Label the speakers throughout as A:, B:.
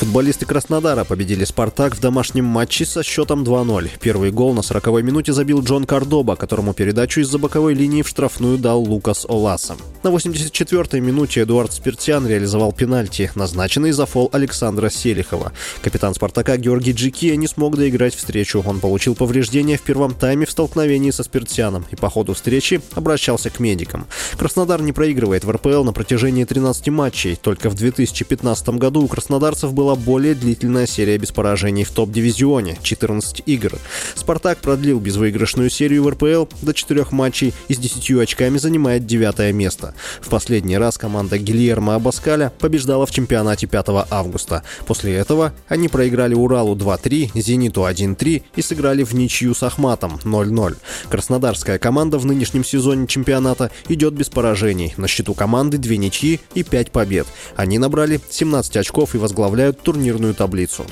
A: Футболисты Краснодара победили «Спартак» в домашнем матче со счетом 2-0. Первый гол на 40-й минуте забил Джон Кардоба, которому передачу из-за боковой линии в штрафную дал Лукас Оласа. На 84-й минуте Эдуард Спиртян реализовал пенальти, назначенный за фол Александра Селихова. Капитан «Спартака» Георгий Джикия не смог доиграть встречу. Он получил повреждения в первом тайме в столкновении со Спиртяном и по ходу встречи обращался к медикам. Краснодар не проигрывает в РПЛ на протяжении 13 матчей. Только в 2015 году у краснодарцев была более длительная серия без поражений в топ-дивизионе – 14 игр. «Спартак» продлил безвыигрышную серию в РПЛ до 4 матчей и с 10 очками занимает девятое место. В последний раз команда Гильермо Абаскаля побеждала в чемпионате 5 августа. После этого они проиграли Уралу 2-3, Зениту 1-3 и сыграли в ничью с Ахматом 0-0. Краснодарская команда в нынешнем сезоне чемпионата идет без поражений. На счету команды 2 ничьи и 5 побед. Они набрали 17 очков и возглавляют турнирную таблицу.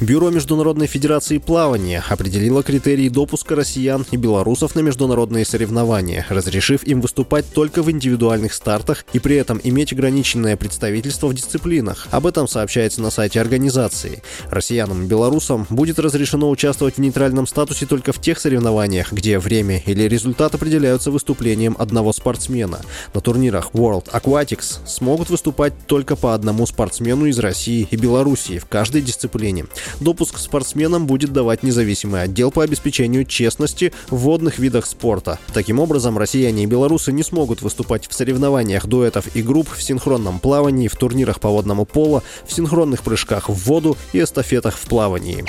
A: Бюро Международной Федерации Плавания определило критерии допуска россиян и белорусов на международные соревнования, разрешив им выступать только в индивидуальных стартах и при этом иметь ограниченное представительство в дисциплинах. Об этом сообщается на сайте организации. Россиянам и белорусам будет разрешено участвовать в нейтральном статусе только в тех соревнованиях, где время или результат определяются выступлением одного спортсмена. На турнирах World Aquatics смогут выступать только по одному спортсмену из России и Белоруссии в каждой дисциплине. Допуск спортсменам будет давать независимый отдел по обеспечению честности в водных видах спорта. Таким образом, россияне и белорусы не смогут выступать в соревнованиях дуэтов и групп в синхронном плавании, в турнирах по водному пола, в синхронных прыжках в воду и эстафетах в плавании.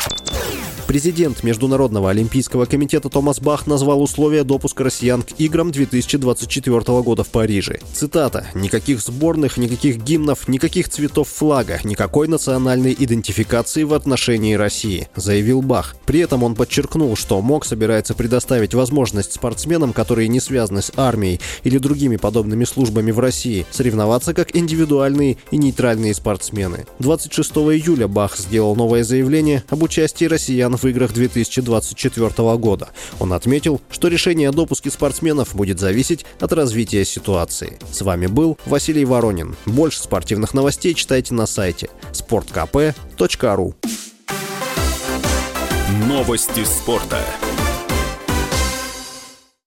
A: Президент Международного олимпийского комитета Томас Бах назвал условия допуска россиян к играм 2024 года в Париже. Цитата. «Никаких сборных, никаких гимнов, никаких цветов флага, никакой национальной идентификации в отношении России», заявил Бах. При этом он подчеркнул, что МОК собирается предоставить возможность спортсменам, которые не связаны с армией или другими подобными службами в России, соревноваться как индивидуальные и нейтральные спортсмены. 26 июля Бах сделал новое заявление об участии россиян в играх 2024 года. Он отметил, что решение о допуске спортсменов будет зависеть от развития ситуации. С вами был Василий Воронин. Больше спортивных новостей читайте на сайте sportkp.ru
B: Новости спорта.